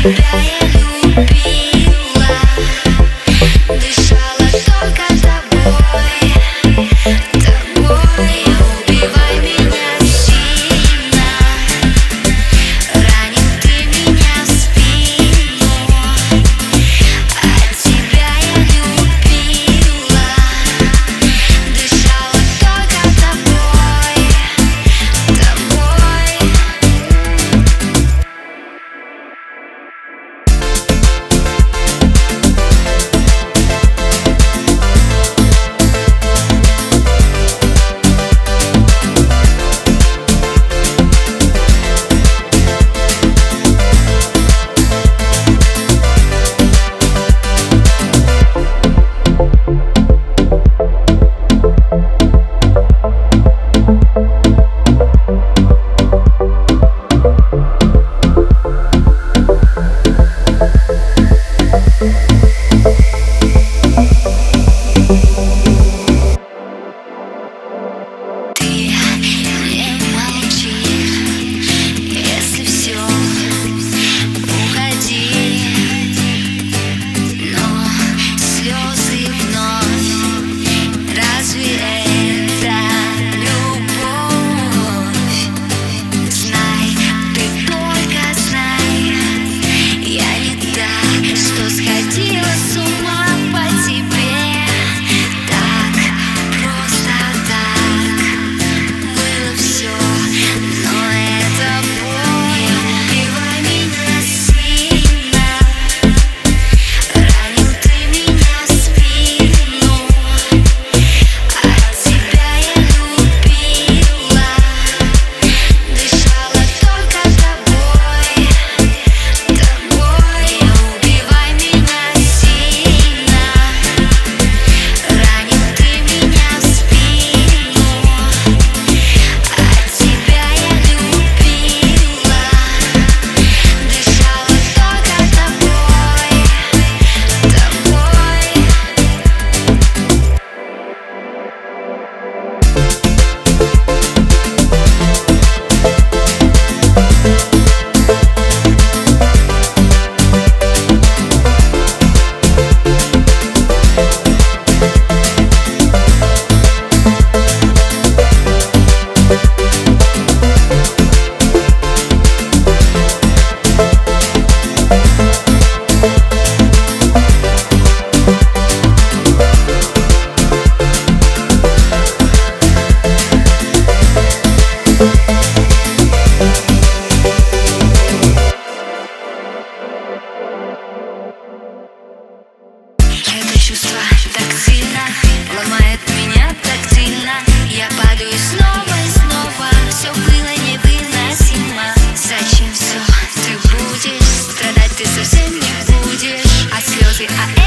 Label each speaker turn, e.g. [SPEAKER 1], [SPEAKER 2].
[SPEAKER 1] Flying чувства так сильно Ломает меня так сильно Я падаю снова и снова. Все было невыносимо. Зачем все ты будешь? Страдать ты совсем не будешь. А слезы, а